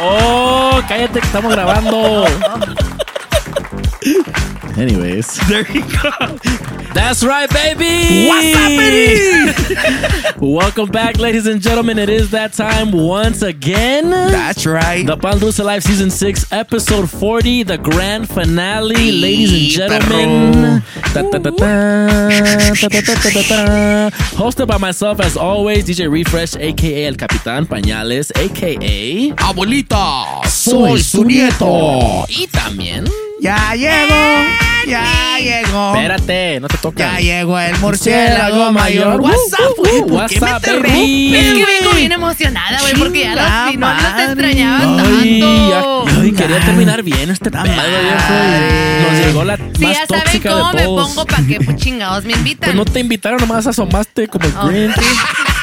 Oh, cállate que estamos grabando. Anyways, there you go. That's right, baby. What's? Welcome back, ladies and gentlemen. It is that time once again. That's right. The Pandusa Live Season 6, Episode 40, the grand finale. Hey, ladies and gentlemen. Hosted by myself, as always, DJ Refresh, aka El Capitan Pañales, aka Abuelita, soy su nieto. Y también. Ya llegó, ya llegó. Espérate, no te toca. Ya llegó el murciélago mayor. What's up, güey? ¿Por qué me What's up, te baby? Es que vengo bien emocionada, güey, porque ya los, no los madre. extrañaba Ay, tanto. ya- ay, quería terminar bien este y Nos llegó la Si más ya saben tóxica cómo de me todos. pongo, ¿para qué pues, chingados me invitan? Pues no te invitaron, nomás asomaste como el Oh. Grinch.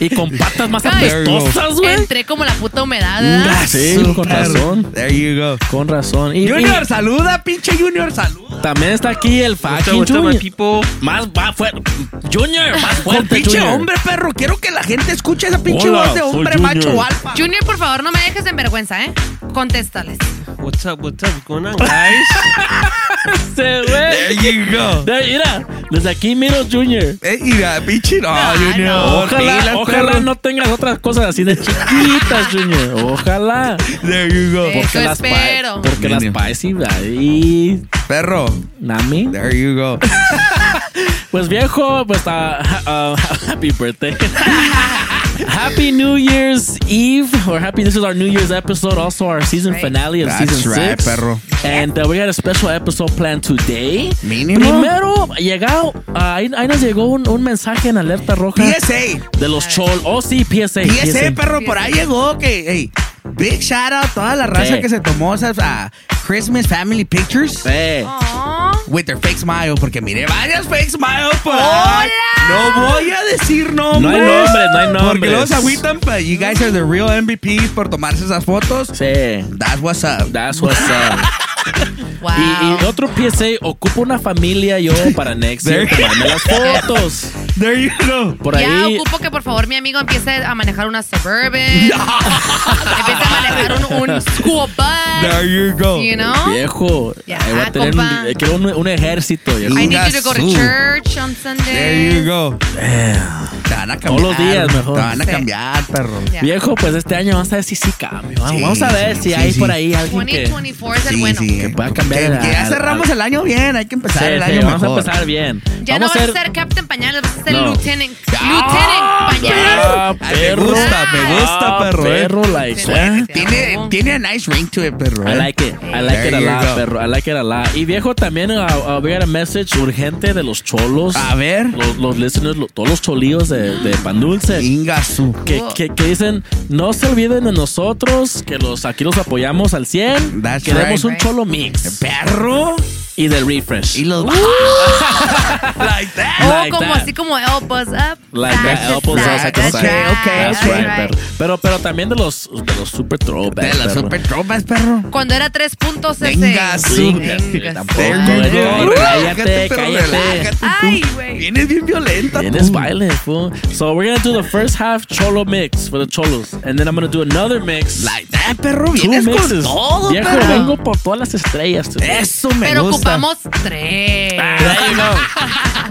Y con patas más apestosas, güey. Entré como la puta humedad, ¿verdad? Sí, con razón. There you go. Con razón. Y, Junior, y saluda, pinche Junior, saluda. también está aquí el fucking Junior. Más va fuerte. Junior, más Con fuerte, pinche Junior. hombre, perro. Quiero que la gente escuche esa pinche Hola, voz de hombre Junior. macho alfa. Junior, por favor, no me dejes en vergüenza, ¿eh? Contéstales. What's up? What's up? What's going on, guys? Sí, güey. There you go. De- Mira, desde aquí miro Junior. Eh, mira, pinche. No, No, Junior. no. Ojalá, pilas, ojalá perro. no tengas otras cosas así de chiquitas, Junior. Ojalá. There you go. Eso las pa- espero. porque las Mínimo. Pisces ahí. Perro. Nami. There you go. Pues viejo, pues ah, ah, happy birthday. happy New Year's Eve, or happy. This is our New Year's episode, also our season Right. finale of That's season right, six. perro. And uh, we got a special episode planned today. Mínimo. Primero, llegado, ah, ahí, ahí nos llegó un, un mensaje en alerta roja PSA. de los chol. Oh, sí, PSA. PSA, perro, por ahí llegó que, hey, big shout out a toda la raza que se tomó esas ah, Christmas Family Pictures Eh, Aw. With their fake smile, porque miré varias fake smiles por ahí. ¡Hola! No voy a decir nombres. No hay nombres, no hay Porque nombres. los agüitan, but you guys are the real MVPs por tomarse esas fotos. sí. That's what's up. That's what's up. Wow. Y, y otro PSA, ocupo una familia yo para next year There- tomarme las fotos. There you go. Por ya ahí. ocupo que por favor mi amigo empiece a manejar una Suburban. empiece a manejar un, un school bus. There you go. You know? Viejo, voy a tener un, quiero un, un ejército. viejo. I need you to go to church on Sunday. There you go. Te van a cambiar. Todos los días, mejor. Te van a Sí. cambiar, perro. Ya. Viejo, pues este año vamos a ver si sí cambio. Vamos, Sí, vamos a ver sí, si sí, hay sí. por ahí alguien que... 2024 es el Sí, bueno. Sí. Que pueda cambiar Que, la- que ya cerramos el año bien. Hay que empezar Sí, el sí, año vamos mejor. a empezar bien. Ya vamos no vas a ser Captain Pañales, vas a ser No. Lieutenant. Ah, Lieutenant Pañales. Ah, me perro. gusta, me gusta, Ah, perro, eh. Perro, like, eh. Tiene, tiene a nice ring to it, perro. I eh. like it. I like There it a you lot, perro. I like it a lot. Y viejo, también uh, uh, we got a message urgente de los cholos. A ver. Los, los listeners, todos los cholíos de, de Pan Dulce. Ingasu. Que, que, que dicen, no se olviden de nosotros, que los aquí los apoyamos al 100. That's Queremos right. un cholo mix. Perro. Y del refresh. Y los. like that. O Like como that. así como help us up. Like that, help us that's okay, right, okay, That's right, perro. Pero, pero también de los, de los super throwbacks. De las perro. super tropas, perro. Cuando era tres puntos ese. Venga, su- Venga, Tampoco, cállate, perro, cállate. Ay, güey. Vienes bien violenta. Baile, fool. So we're gonna do the first half cholo mix for the cholos, and then I'm gonna do another mix. Like that, perro. two Vienes con todo, Viejo, perro. vengo por todas las estrellas. today. Eso me Pero gusta. ocupamos tres. There you go.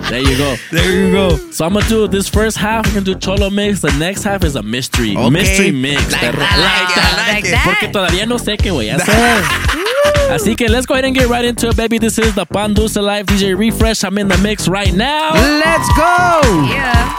There you go. There you go. So I'm gonna do this first half. We're gonna do cholo mix. The next half is a mystery, Okay. mystery mix. Like perro. that, like that, Like like it. that. Porque todavía no sé qué voy a hacer. Así que let's go ahead and get right into it, baby. This is the Pan Dulce Live DJ Refresh. I'm in the mix right now. Let's go. Yeah.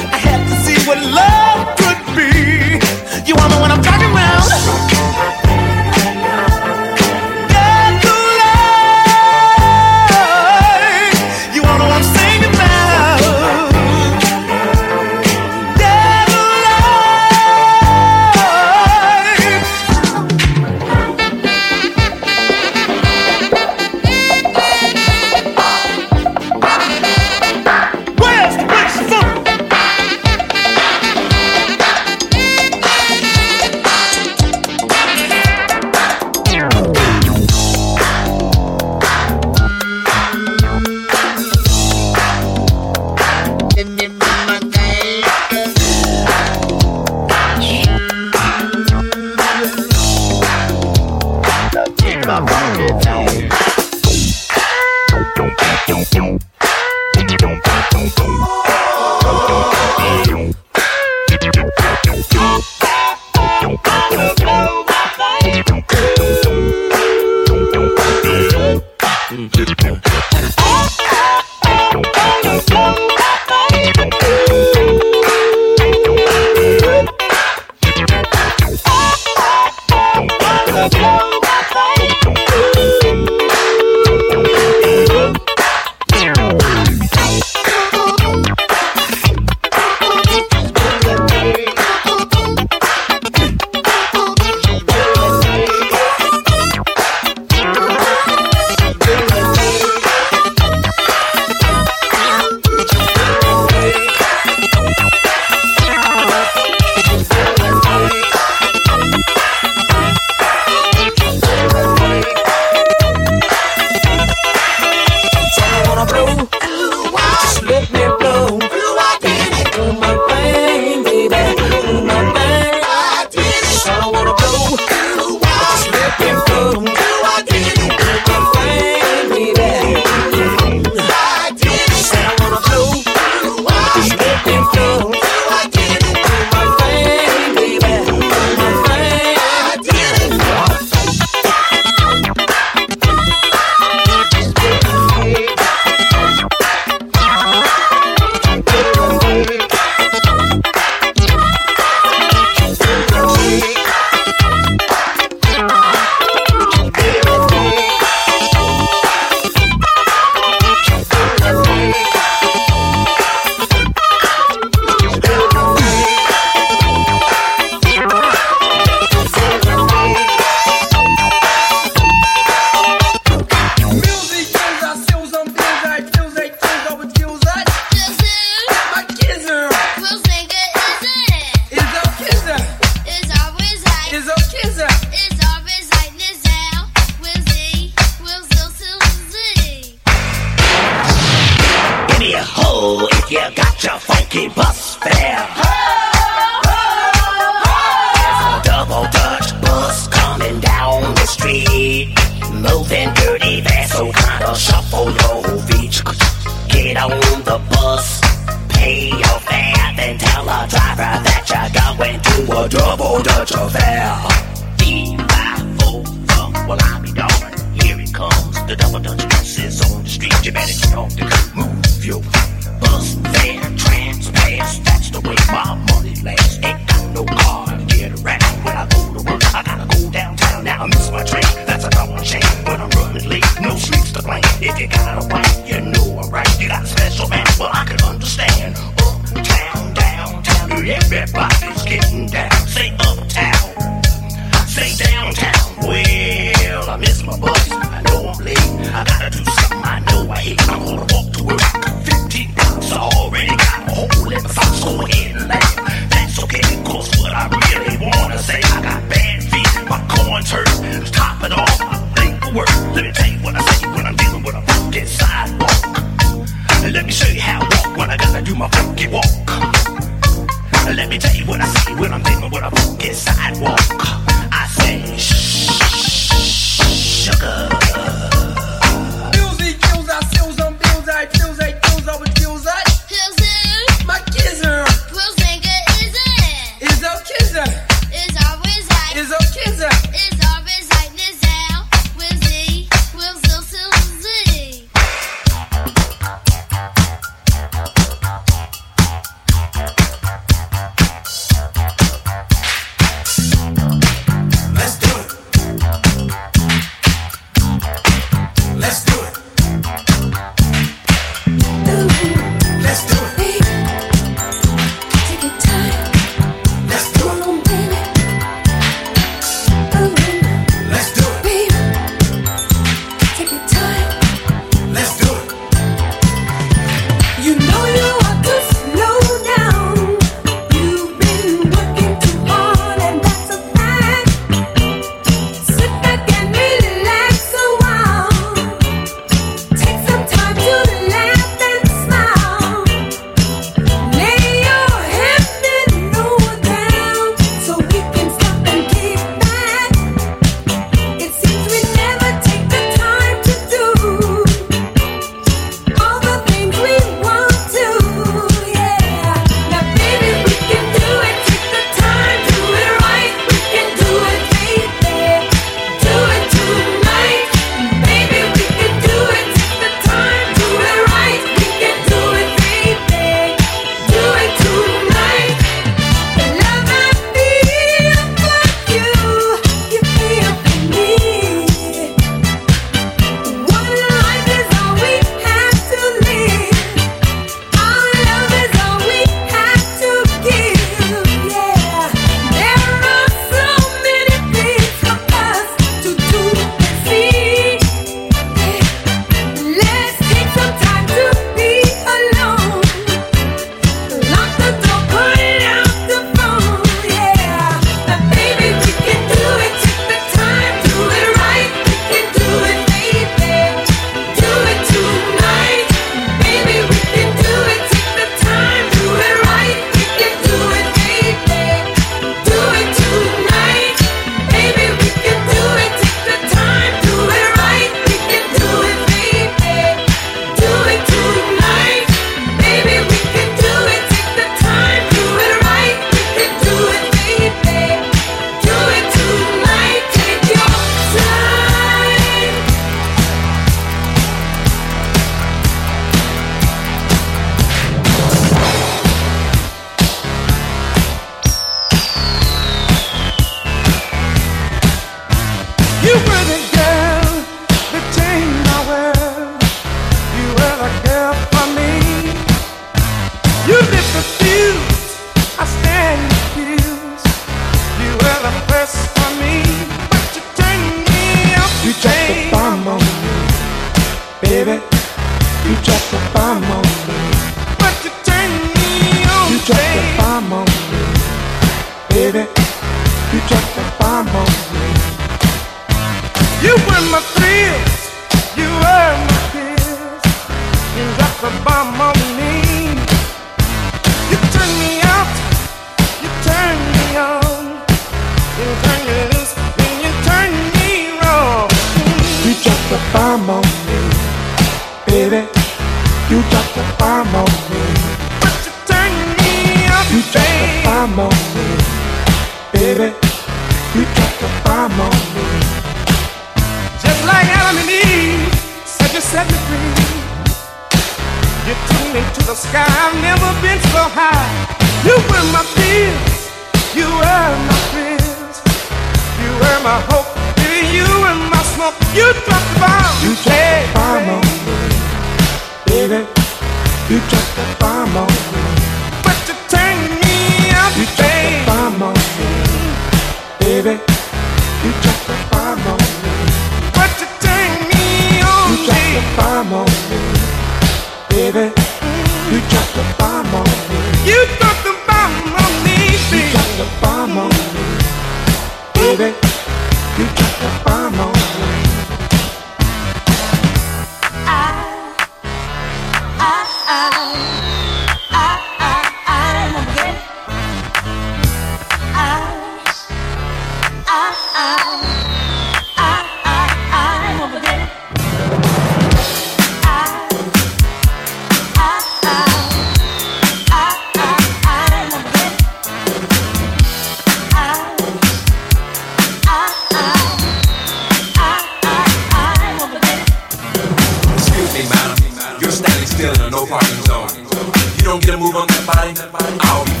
Move on that body, I'll be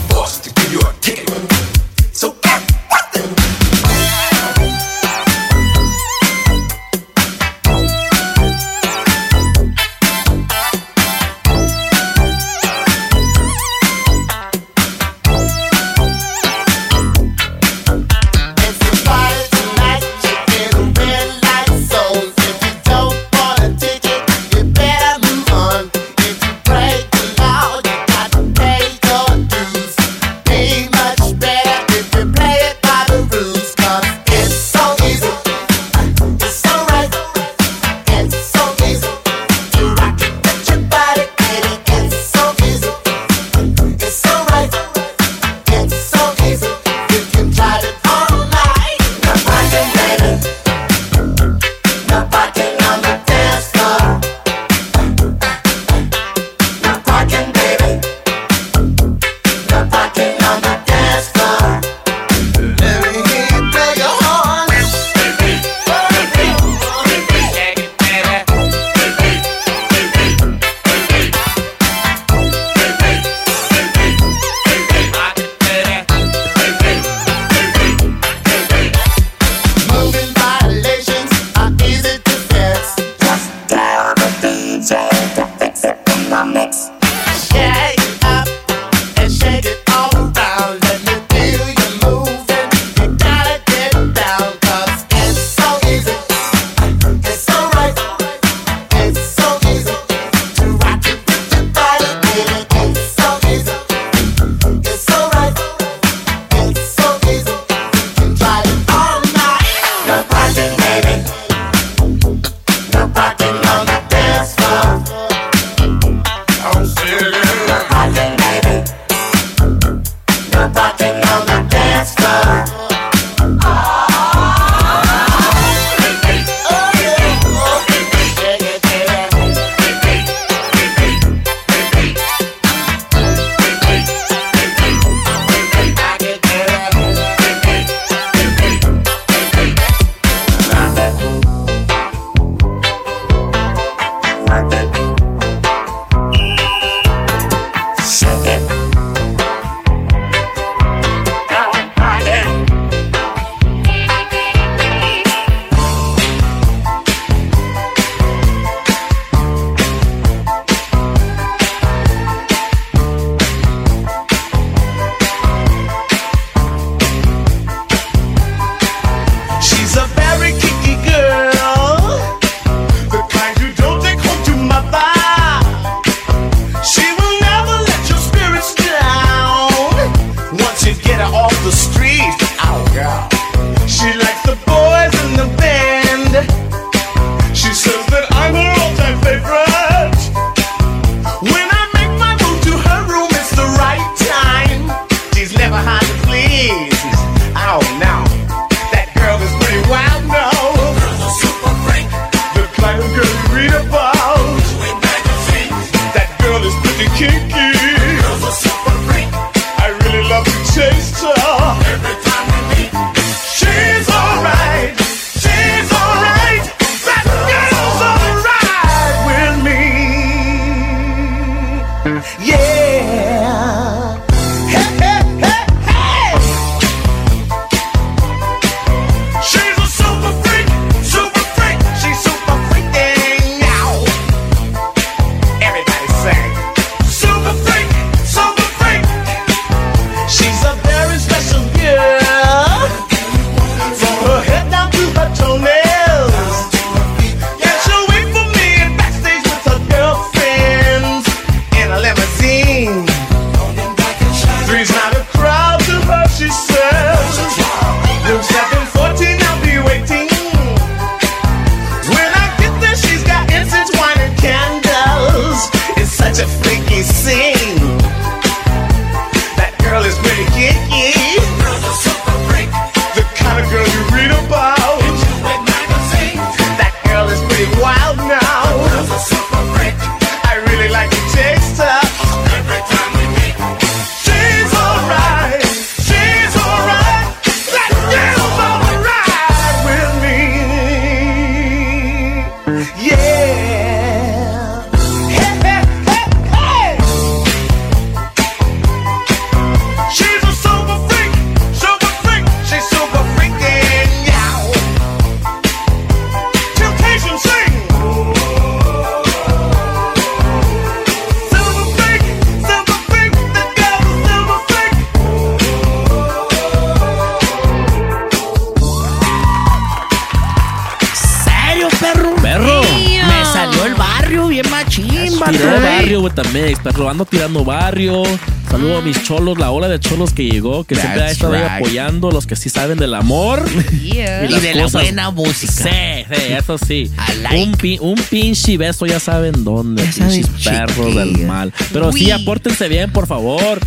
ando tirando barrio. Saludo a mis cholos, la ola de cholos que llegó, que siempre ha estado ahí right. apoyando, los que sí saben del amor. Yeah. Y de la buena música. Sí, sí, eso sí. Like. Un, pi- un pinche beso, ya saben dónde. Ya Pinches perros chiquilla. del mal. Pero sí, apórtense bien, por favor.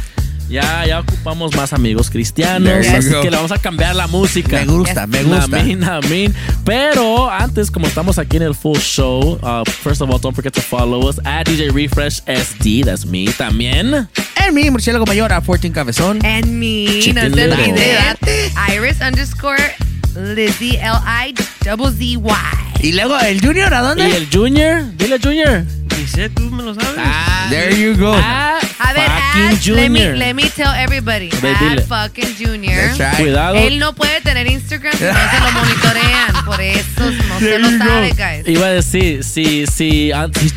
Ya, ya ocupamos más amigos cristianos. Así go. que le vamos a cambiar la música. Me gusta, me gusta. Amén, amén. Pero antes, como estamos aquí en el full show, uh, first of all, don't forget to follow us at DJ Refresh SD. That's me también. En mi murciélago mayor a 14 Cabezón. And me, no. Iris underscore Lizzie L-I double Z-Y. Y luego el Junior, ¿a Y dónde? el Junior, dile Junior. Sé, tú me lo sabes. There you go. Ah, A ver, fucking add, let me, Junior. let me tell everybody. Dile. fucking Junior. That's right. Cuidado. Él no puede tener Instagram si no se lo monitorean. Por eso no se There lo you go. sabe, guys. Iba a decir, si, si,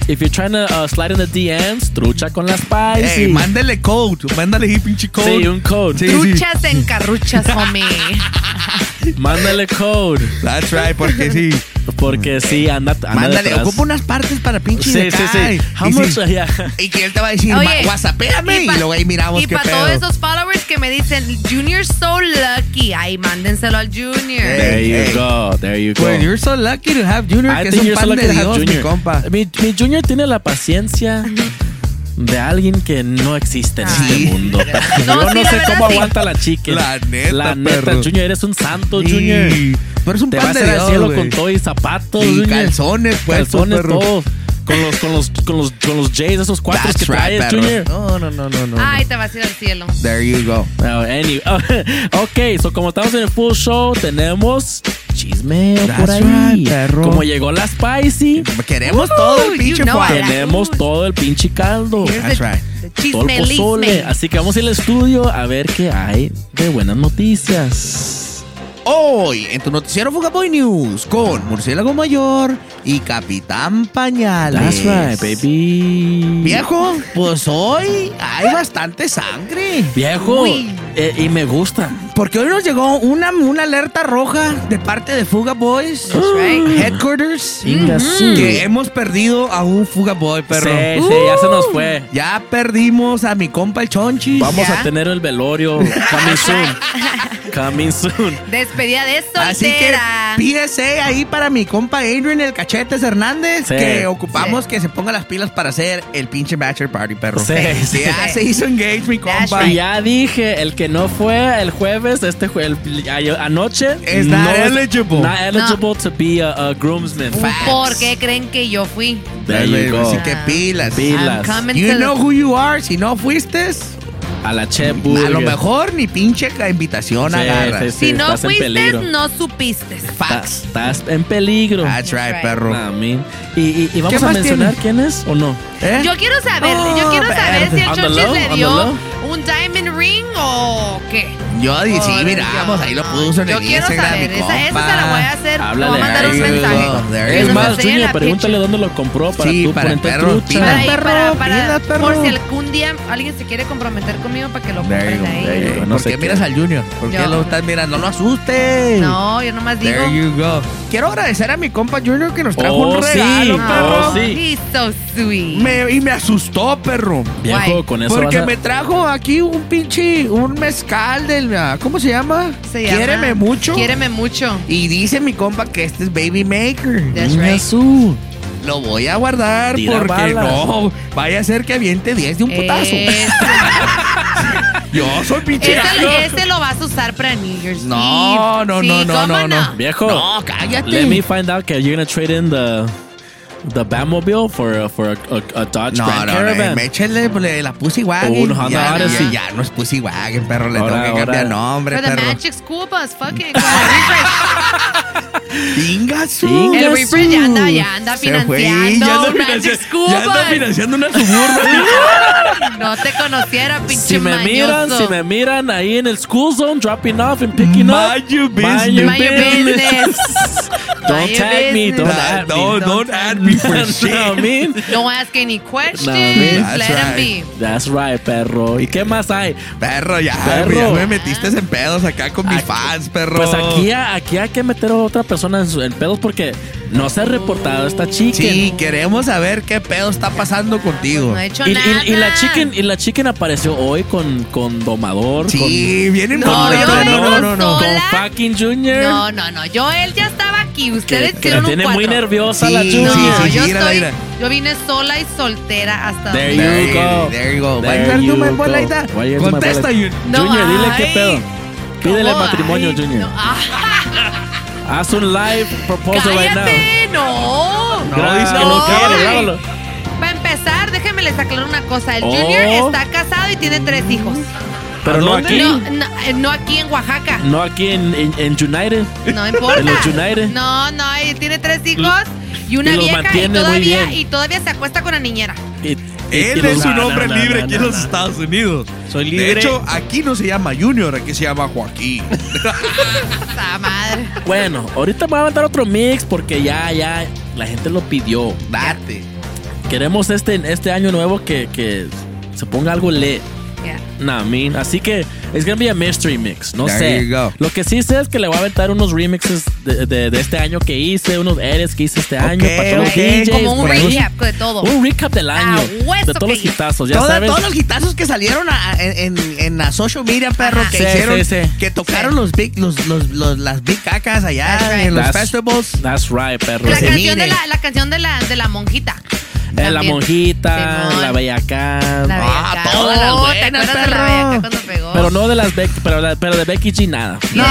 if you're trying to uh, slide in the DMs, trucha con las spicy. Ey, mándale code. Mándale ahí pinche code. Sí, un code. Sí, sí. Truchas en carruchas, homie. Mándale code. That's right, porque sí. Porque sí, anda, anda Mándale, detrás. ocupa unas partes para pinche Sí, de sí, sí. How Y much? sí. Yeah. Y que él te va a decir, Oye, "Ma- whatsappéame", y, pa- luego ahí miramos y qué para pedo. todos esos followers que me dicen, Junior's so lucky, ahí mándenselo al Junior. There you Hey. go, there you go. Well, you're so lucky to have Junior, I que es think un you're so pan lucky de to have Dios, mi Junior. compa. Mi, mi Junior tiene la paciencia de alguien que no existe en Sí. este mundo. No, Yo sí, no sé cómo sí. aguanta la chica. La neta, La neta, perro. Junior, eres un santo, Sí. Junior. Pero es un Te pan vas de al cielo con todo y zapatos, Y Junior. calzones, pues, calzones perro. Con los, con los, con los, con los Jays, esos cuatro That's que traes, right. Junior. No, no, no, no, no. Ay, te vas a ir al cielo. There you go. Well, anyway, ok, so como estamos en el full show, tenemos chismeo por That's ahí. right, perro. Como llegó la spicy, Queremos todo el you pinche know. I like- tenemos todo el pinche caldo. That's right. Todo el pozole. Así que vamos al estudio a ver qué hay de buenas noticias. Hoy, en tu noticiero Fugaboy News, con Murciélago Mayor y Capitán Pañales. That's right, baby. Viejo, pues hoy hay bastante sangre. Viejo. Eh, y me gusta. Porque hoy nos llegó una, una alerta roja de parte de Fuga Boys That's right. Headquarters que hemos perdido a un Fuga Boy, perro. Sí, sí, ya se nos fue. Ya perdimos a mi compa el Chonchis. Vamos ¿Ya? a tener el velorio coming soon. coming soon. Despedida de soltera. Así que PSA ahí para mi compa Adrian el Cachetes Hernández, Sí. que ocupamos Sí. que se ponga las pilas para hacer el pinche Bachelor Party, perro. Sí, sí. Ya se hizo engage mi compa. Y ya dije, el que no fue el jueves, este jue- el- a- anoche, Is not eligible. Not eligible to be a, a groomsman. ¿Por qué creen que yo fui? There you go. Así que pilas. Pilas. You know who you are. Si no fuiste, A la Chef a lo mejor ni pinche invitación Sí, agarras. sí, sí. Si no fuiste, no supiste. Facts. Estás en peligro. That's right, perro. Amén. Y, y, y vamos ¿Qué a mencionar tiene? quién es o no. ¿Eh? Yo quiero saber, Oh, yo quiero saber si el low, le dio. Un diamond ring o qué. Yo di- sí, miramos, ahí lo puso en Yo el quiero Instagram. saber, mi esa, esa compa. se la voy a hacer. Háblale le voy a mandar a un mensaje. Que Es más, Junior, pregúntale dónde lo compró para Sí, tú para ponerte perro. Para, perro, para, para- perro. por si algún día alguien se quiere comprometer conmigo para que lo compren go, ahí. No ¿Por sé qué miras al Junior? ¿Por qué Yo- lo estás mirando? No lo asustes. No, yo nomás digo. There you go. Quiero agradecer a mi compa Junior que nos trajo Oh, un sí. regalo, Oh, perro. sí. He's so sweet. Me- y me asustó, perro. Viejo, Guay. con eso Porque vas a- me trajo aquí un pinche, un mezcal del, ah, ¿cómo se llama? Se llama- Quiéreme mucho. Quiéreme mucho. Y dice mi compa que este es Baby Maker. That's right. su. Lo voy a guardar Tira porque balas. no, vaya a ser que aviente 10 de un putazo. Yo soy pinche gallo. ese lo vas a usar para New Year's No, Eve. no, Sí, no, no, ¿cómo no, no. Viejo. No, cállate. Let me find out que you're gonna trade in the the Batmobile for a, for a, a, a Dodge No, Grand no, no, Caravan. me échale le- la Pussy Wagon. Un Honda ya, Odyssey. ya, ya no es Pussy Wagon, perro. Le Ahora, tengo que cambiar nombre, For the perro. Magic School Bus, el ya anda, ya anda fue, financiando ya anda un Magic School ya anda Bus. financiando una suburban. No te conociera, pinche Si me miran, si me miran ahí en el school zone, dropping off and picking up. Mind your Mind your Mind your business. Don't tag me. Don't add me. No, don't add me for Know shit. what I mean? Don't ask any questions. Let them be. That's right, perro. ¿Y qué más hay? Perro, ya, Perro. ya me metiste en pedos acá con mis Aquí- fans, perro. Pues aquí, aquí hay que meter a otra persona en, su- en pedos porque no se ha reportado esta chica. Sí, queremos saber qué pedo está pasando contigo. No ha hecho Y, nada. y- y la chicken, y la chicken apareció hoy con, con Domador. Sí, vienen No, con no, no, no, no. con fucking Junior. No, no, no. Yo, él ya estaba aquí. Que, Ustedes que la tiene muy nerviosa Sí, la sí, Junior. No, sí, yo mírala, estoy. mira. Yo vine sola y soltera hasta There donde- you There, go. there you go. There Vaya, you no me go. bolaita. Why you my Contesta, bolaita? Jun- No, Junior, dile qué pedo. Pídele ¿Cómo? matrimonio, Ay, Junior. no. Ah, Haz un live proposal right now. no. No, dice que no, grábalo. Para empezar, déjenme les aclarar una cosa. El Oh. Junior está casado y tiene tres hijos. Pero no aquí. No, no, eh, no aquí en Oaxaca. No aquí en, en, en United. No importa. En los United. No, no, él tiene tres hijos y una y los vieja y todavía, bien. y todavía se acuesta con la niñera. Y- y- Él es un hombre no, libre no, aquí no, en los no. Estados Unidos. Soy De libre. hecho, aquí no se llama Junior, aquí se llama Joaquín. Madre. Bueno, ahorita voy a aventar otro mix porque ya, ya, la gente lo pidió. Date. Queremos este, este año nuevo que, que se ponga algo lit. Yeah. Nah, I mean, así que es gonna be a mystery mix. No There sé. you go. Lo que sí sé es que le voy a aventar unos remixes de, de- de este año que hice, unos edits que hice este año para todos los ok. DJs. Como un los- recap de todo. Un recap del año. hueso de todos los hitazos, ya Toda- sabes. todos los gitazos que salieron a- en, en, en la social media, perro, Ajá. que Sí, hicieron, sí, sí. que tocaron los big, los, los, los- las big cacas allá right. en los That's- festivals. That's right, perro. La canción, de la, la canción de la, de la monjita. Eh, la También. monjita, Simón. la bellacá. La Ah, todas las ¿Te buenas, acuerdas de la bellaca cuando pegó? Pero no de las Becky, pero, la- pero de Becky G nada. Del No,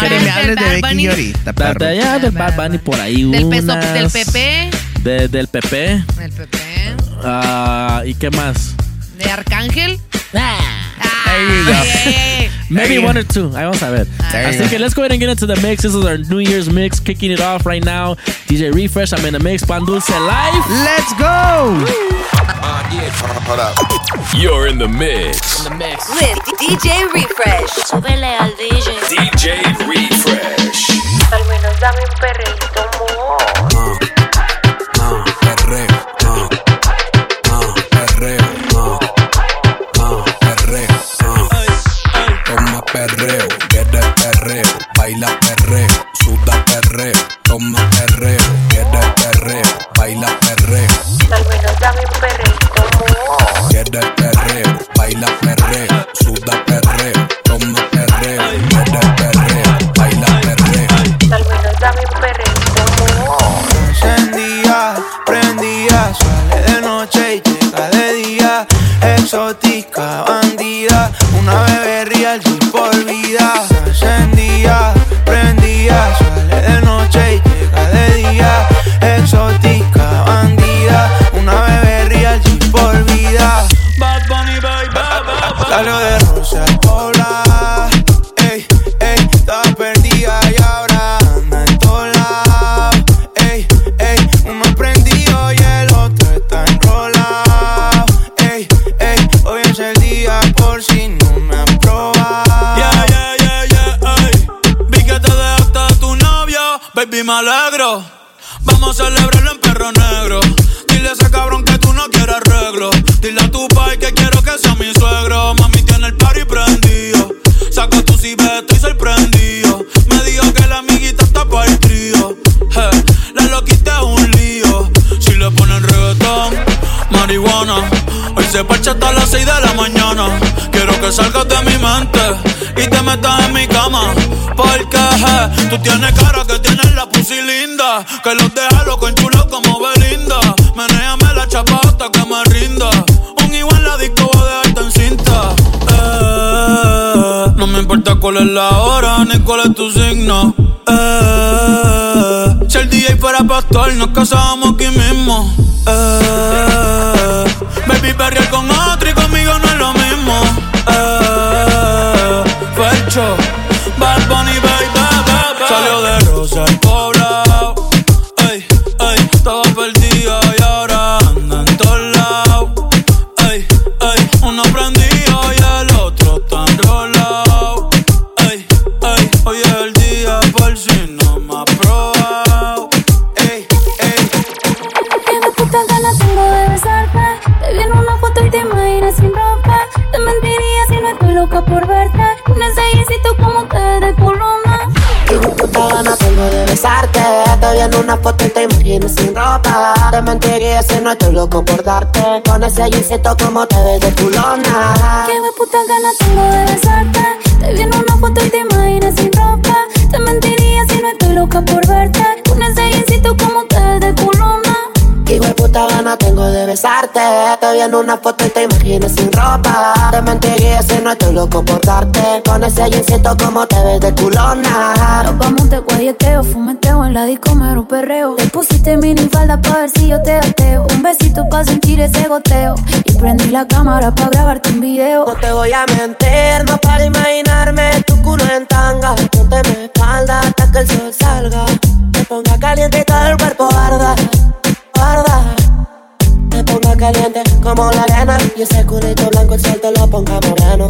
que me hables de Becky Bunny. ahorita, perro. de allá del Bad Bunny por ahí Del, peso, del PP. De- del PP. Del PP. Ah, ¿Y qué más? De Arcángel. There you go. yeah. Maybe you one or two. Ahí vamos a ver. There you Así go. let's go ahead and get into the mix. This is our New Year's mix, kicking it off right now. DJ Refresh, I'm in the mix. Pan Dulce live. Let's go. You're in the mix. With DJ Refresh. Súbele al DJ. DJ Refresh. Al menos dame un perrito, amor. Baila perreo, suda perreo, toma perreo, quiere perreo, baila perreo, Al menos dame un amor. quiere perreo, baila perreo, suda perreo, toma perreo, quiere perreo, baila perreo. Al menos dame un amor. Encendía, prendía, sale de noche y llega de día. Exótica, me alegro, vamos a celebrarlo en perro negro. Dile a ese cabrón que tú no quieres arreglo. Dile a tu pai que quiero que sea mi suegro. Mami tiene el party prendido. Saca tu cibeta y sorprendido. Me dijo que la amiguita está para el trío. Je, la loquita es un lío. Si le ponen reggaetón, marihuana. Hoy se parcha hasta las 6 de la mañana. Quiero que salgas de mi mente y te metas en mi cama. Porque je, tú tienes cara que tienes la pussy linda. Que los deja loco en chulo como Belinda. Menéame la chapa hasta que me rinda. Un igual la disco voy a en cinta. Eh, no me importa cuál es la hora ni cuál es tu signo. Eh, si el DJ fuera pastor, nos casábamos aquí mismo. Eh, Te mentiría si no estoy loco por darte. Con ese jeansito como te ves de culona. Qué puta gana tengo de besarte. Te vi en una foto y te imaginas sin ropa. Te mentiría si no estoy loco por darte. Con ese jeansito como te ves de culona. Nos vamos de guayeteo, fumeteo en la disco, mero perreo. Te pusiste mini falda pa' ver si yo te ateo. Un besito pa' sentir ese goteo. Y prendí la cámara pa' grabarte un video. No te voy a mentir, no para imaginarme tu culo en tanga. Ponte mi espalda hasta que el sol salga. Me ponga caliente y todo el cuerpo arda. Caliente como la arena. Y ese culito blanco el sol te lo ponga moreno.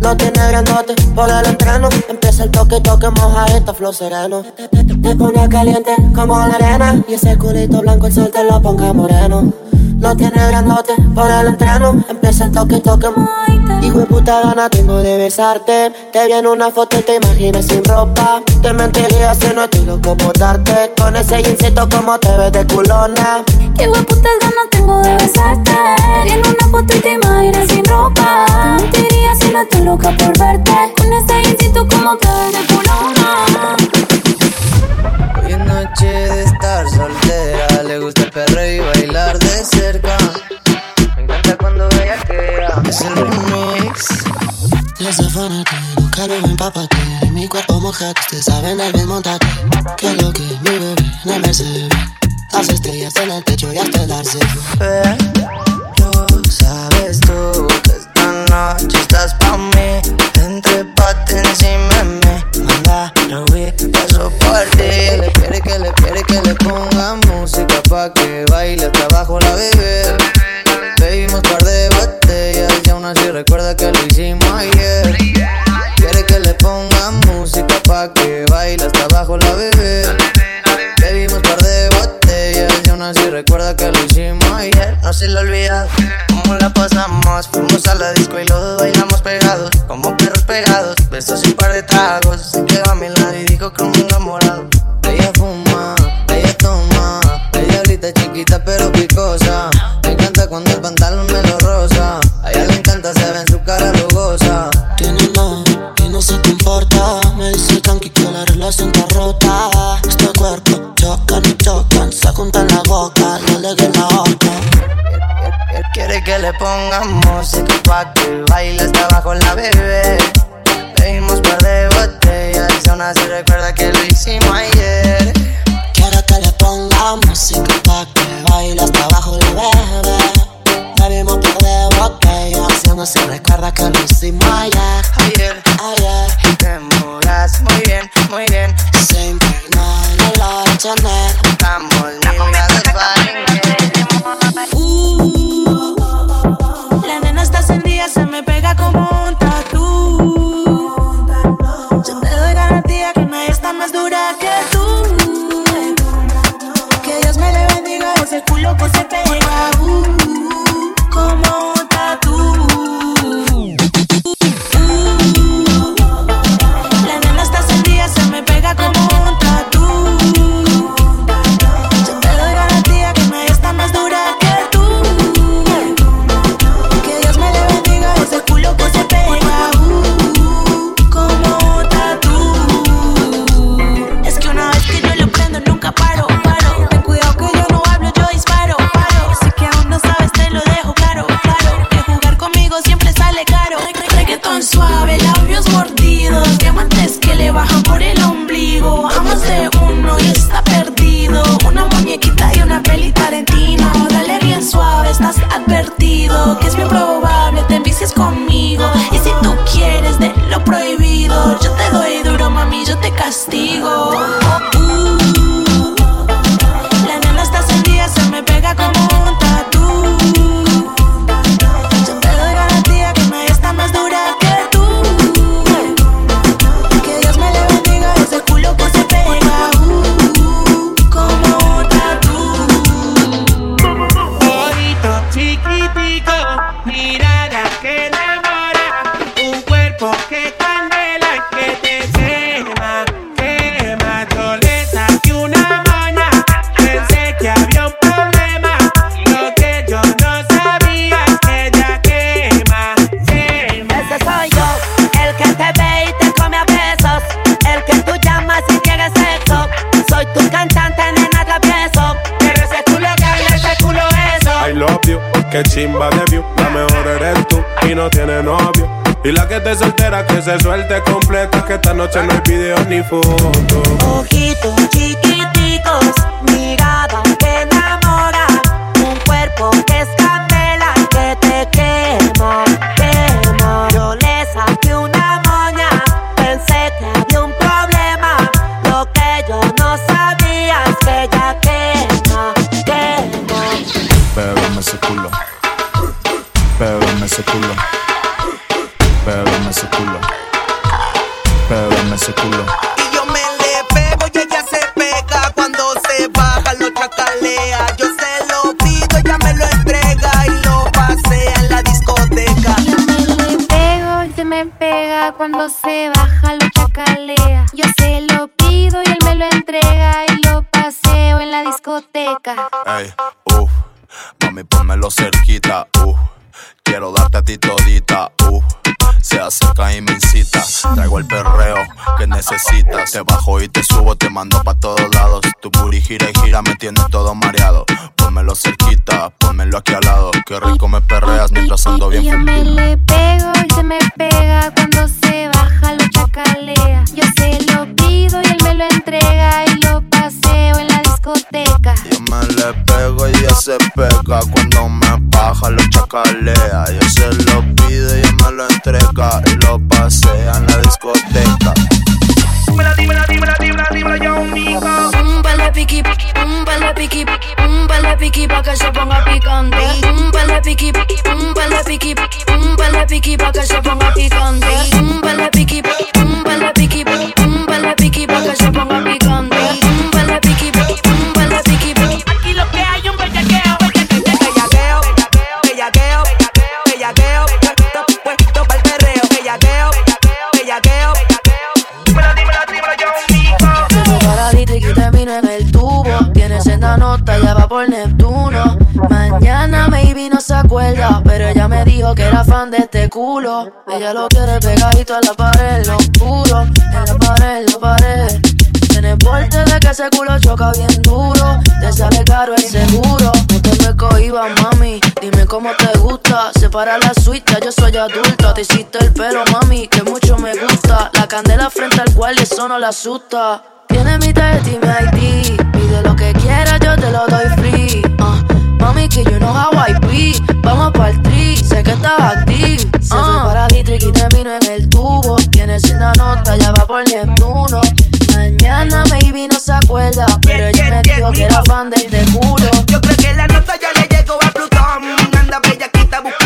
No tiene grandote por el entreno. Empieza el toque, toque, moja esta flow sereno. Me ponga caliente como la arena. Y ese culito blanco el sol te lo ponga moreno. No tiene grandote por el entreno. Empieza el toque, toque, Hijo de puta gana tengo de besarte. Te vi en una foto y te imaginas sin ropa. Te mentiría si no estoy loco por darte. Con ese jeansito como te ves de culona. Qué putas ganas tengo de besarte. Te en una foto y te imaginas sin ropa. Te mentiría si no loca por verte. Con ese jeansito como te ves de culona. Hoy es noche de estar soltera, le gusta el perreo y bailar de cerca. Me encanta cuando ella queda. Es el remix. Desde fanático, nunca lo empápate. Mi cuerpo mojado, ustedes saben el bien montate. Que lo que mi bebé en el Mercedes. Las estrellas en el techo y hasta el darse. Pero sabes tú que noche estás pa' mí. Entre pate encima de mí. Manda, vi, paso por ti. Le quiere que le que le ponga música pa' que baile hasta abajo la bebé. Bebimos par de botellas y aún así recuerda que lo hicimos ayer. Quiere que le ponga música pa' que baile hasta abajo la bebé. Bebimos par de botellas y aún así recuerda que lo hicimos. No se lo olvida cómo la pasamos. Fuimos a la disco y los bailamos pegados, como perros pegados. Besos y un par de tragos. Se quedó a mi lado y dijo que que le pongamos música pa' que baile hasta abajo la bebé. Bebimos par de botellas y aún así recuerda que lo hicimos ayer. Quiero que le ponga música pa' que baile hasta abajo la bebé. Bebimos par de botellas y aún así recuerda que lo hicimos ayer. Ayer, Ayer, te mudas muy bien, muy bien. se impregnó en el noche que chimba de view. La mejor eres tú y no tiene novio. Y la que te soltera que se suelte completa. Que esta noche no hay video ni foto. Ojitos chiquiticos, mirada que enamora, un cuerpo que discoteca. Se acerca y me incita. Traigo el perreo que necesitas. Te bajo y te subo, te mando pa' todos lados. Tu booty gira y gira, me tienes todo mareado. Pónmelo cerquita, pónmelo aquí al lado. Qué rico me perreas mientras ando bien Yo me le pego y se me pega cuando se baja lo chacalea. Yo se lo pido y él me lo entrega y lo paseo en la discoteca. Yo me le pego y ella se pega cuando me baja lo chacalea. Yo se lo pido y ella me lo entrega y lo pasea en la discoteca. Dímela, dímela, dímela, dímela, dímela, yo, mijo. Un de piqui, un de piqui, un de piqui pa' que se ponga picante. Un de piqui, un de piqui, un de piqui pa' que se ponga picante. Un de piqui, un de piqui, un de piqui pa' que se ponga picante. Un de piqui, ya va por Neptuno. Mañana maybe no se acuerda, pero ella me dijo que era fan de este culo. Ella lo quiere pegadito a la pared, lo oscuro. En la pared, en la pared. Tiene porte de que ese culo choca bien duro. Te sale caro el seguro. No te me mami. Dime cómo te gusta. Separa la suite, yo soy adulta. Te hiciste el pelo, mami, que mucho me gusta. La candela frente al cual eso no la asusta. Tiene mi tarjeta y mi ID. Pide lo que quieras, yo te lo doy free. Ah, mami, que you know how I be. Vamos pa'l tri, sé que estás active. Se fue para Dietrich y terminó en el tubo. Tiene una nota, ya va por Neptuno. Mañana maybe no se acuerda, pero ella me dijo que era fan de este culo. Yo creo que la nota ya le llegó a Plutón. Anda bellaquita buscando de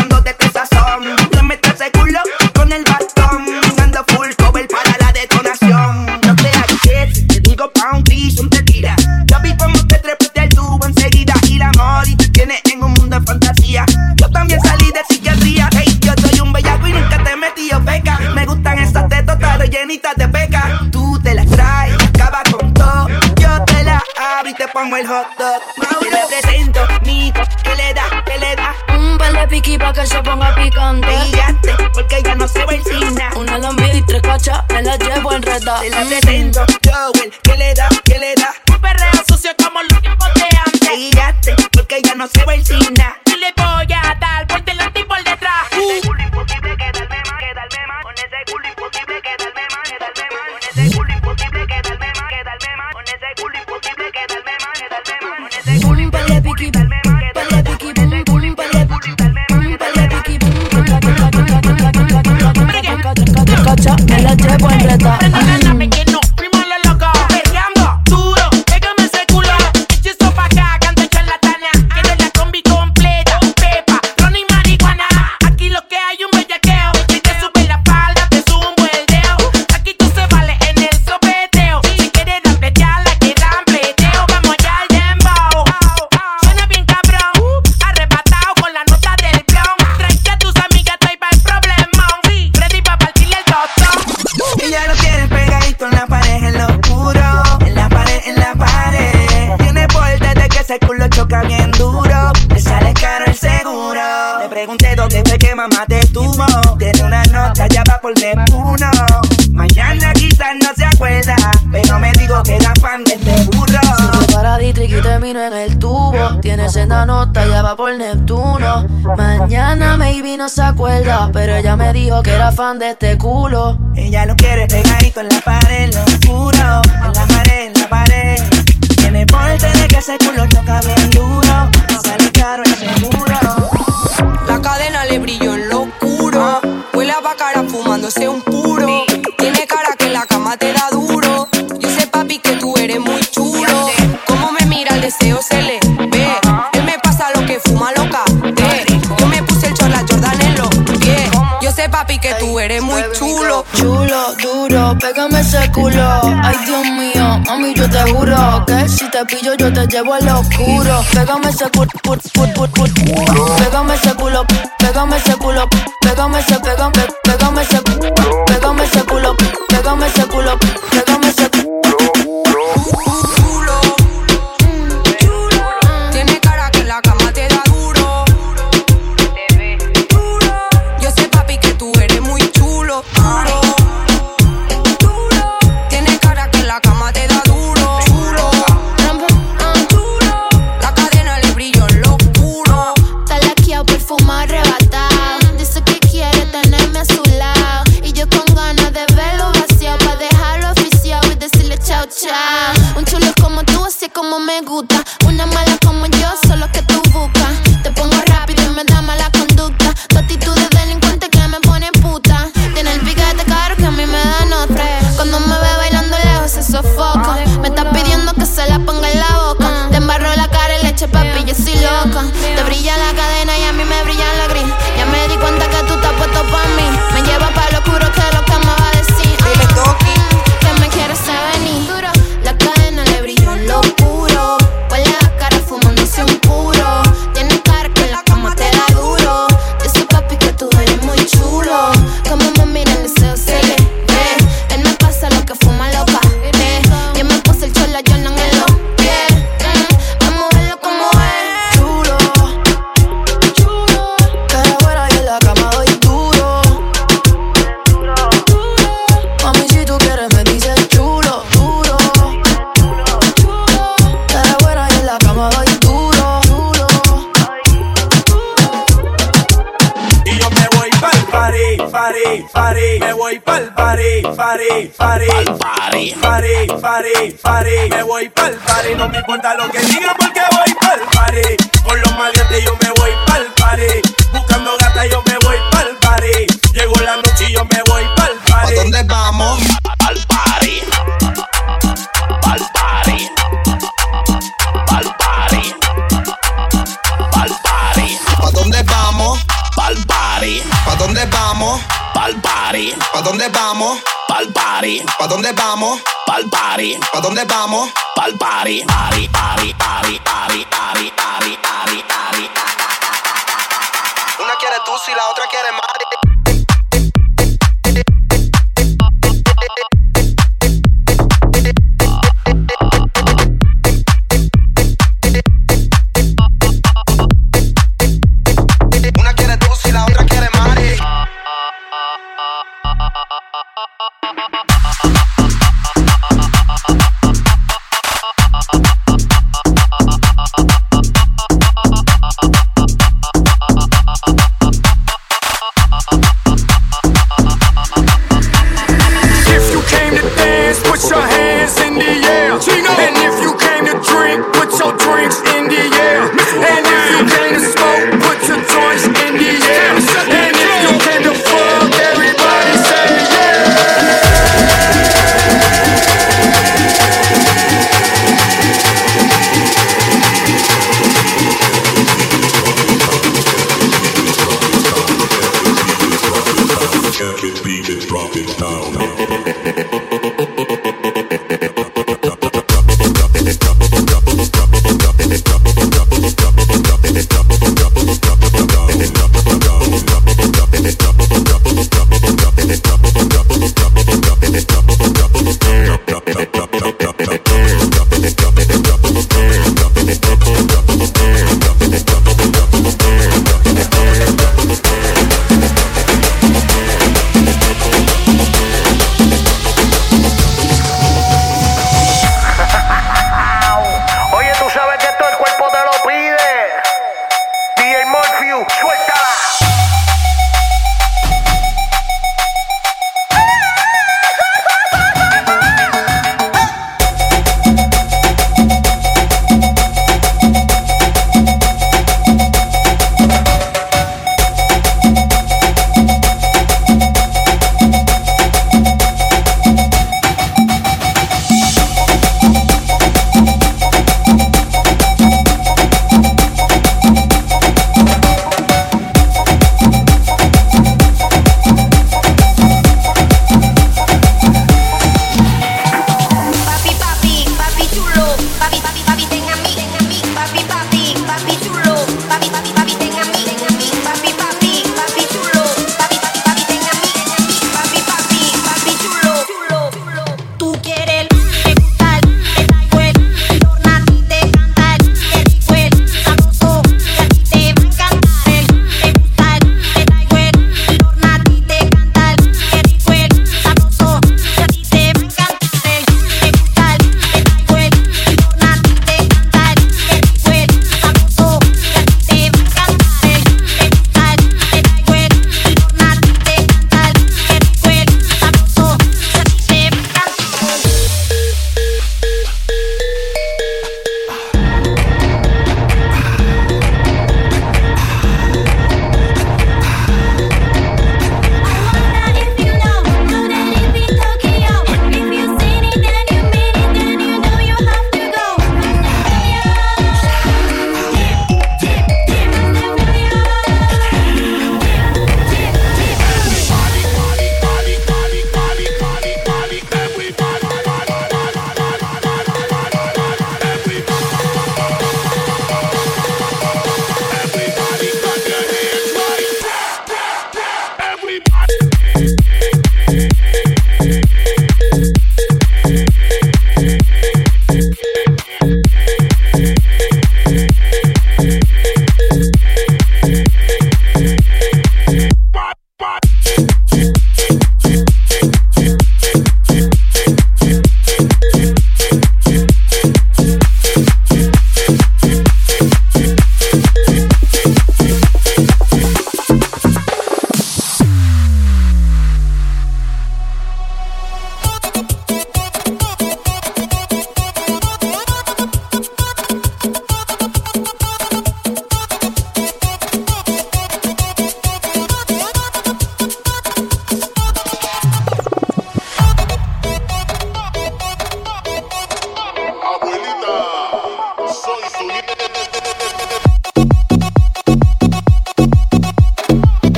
y pongo el hot dog. Te la presento, mijo, que le da, que le da. Un par de piqui pa' que se ponga picante. Brillante, porque ya no se vecina. Una lambida y tres cachas, me la llevo enredada. Te la presento, Joel, que le da, que le da. Un perreo sucio como los tiempos de antes. Brillante, porque ya no se vecina. Y le voy a dar cacha, me la llevo enredada. Perdóname va por Neptuno. Mañana maybe no se acuerda, pero ella me dijo que era fan de este culo. Ella lo quiere pegadito en la pared, lo oscuro, en la pared, en la pared. Tiene porte de que ese culo toca bien duro, sale caro el seguro. La cadena le brilló en lo oscuro. Huele a bacara fumándose un puro. Tiene cara que en la cama te da duro. Yo sé, papi, que tú eres muy chulo. Como me mira el deseo se le que tú eres muy chulo. Chulo, duro, pégame ese culo. Ay, Dios mío, mami, yo te juro que si te pillo yo te llevo al oscuro. Pégame ese culo, pégame ese culo, pégame ese culo, pégame ese, pégame, pégame ese, pégame leche, papi, yo soy loca. Te brilla la cadena y a mí me brilla party. Me voy pa'l party, no me importa lo que digan porque voy pa'l party. Con los maleantes yo me voy pa'l party. Buscando gata yo me voy pa'l party. Llegó la noche y yo me voy pa'l party. ¿A dónde vamos? Pa'l party. Pa'l party. Pa'l party. Pa'l party. ¿Pa dónde vamos? Pa'l party. ¿Pa dónde vamos? Pa'l party. ¿Pa dónde vamos? Pa'l party. ¿Pa dónde vamos? Pa'l party. ¿Pa dónde vamos? Pa'l party. Party, party, party, party, party, party, party, party. Una quiere tú si la otra quiere Mari.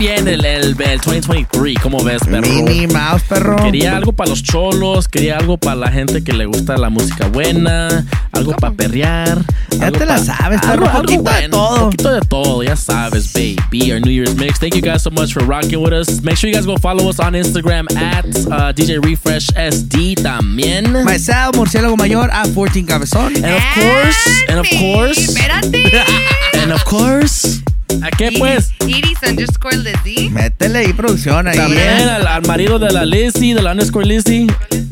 Bien el, el, el 2023, ¿cómo ves, perro? Minnie Mouse, perro. Quería algo para los cholos, quería algo para la gente que le gusta la música buena, algo para perrear. Ya te la sabes, perro. algo Poquito de bueno, todo. poquito de todo, ya sabes, baby. Our New Year's mix. Thank you guys so much for rocking with us. Make sure you guys go follow us on Instagram at uh, DJ Refresh SD también. Myself, Murciélago Mayor, a 14 Cabezón. And of course, and of course, Espérate. and of course, ¿a qué pues? Iris underscore Lizzy. Métele ahí producción ahí. También al, al marido de la Lizzy, de la underscore Lizzy.